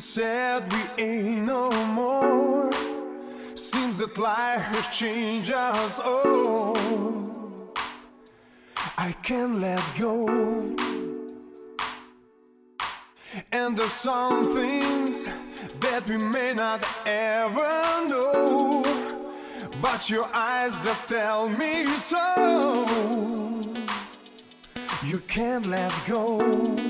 Said we ain't no more. Seems that life has changed us all. I can't let go. And there's some things that we may not ever know. But your eyes that tell me so. You can't let go.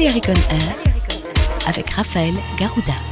Balearic on Air avec Raphaël Garouda.